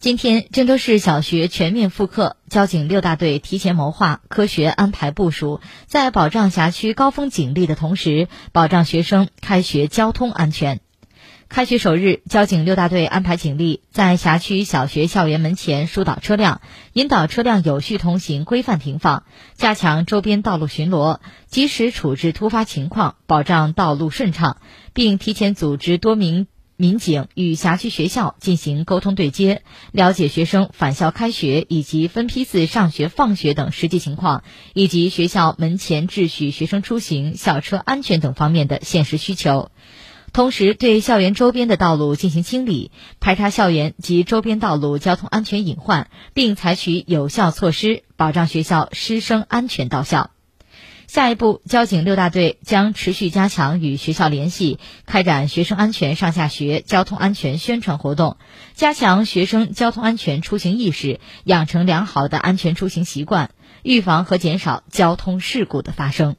今天，郑州市小学全面复课，交警六大队提前谋划，科学安排部署，在保障辖区高峰警力的同时，保障学生开学交通安全。开学首日，交警六大队安排警力在辖区小学校园门前疏导车辆，引导车辆有序通行、规范停放，加强周边道路巡逻，及时处置突发情况，保障道路顺畅，并提前组织多名。民警与辖区学校进行沟通对接，了解学生返校开学以及分批次上学放学等实际情况，以及学校门前秩序、学生出行、校车安全等方面的现实需求。同时，对校园周边的道路进行清理，排查校园及周边道路交通安全隐患，并采取有效措施，保障学校师生安全到校。下一步，交警六大队将持续加强与学校联系，开展学生安全上下学、交通安全宣传活动，加强学生交通安全出行意识，养成良好的安全出行习惯，预防和减少交通事故的发生。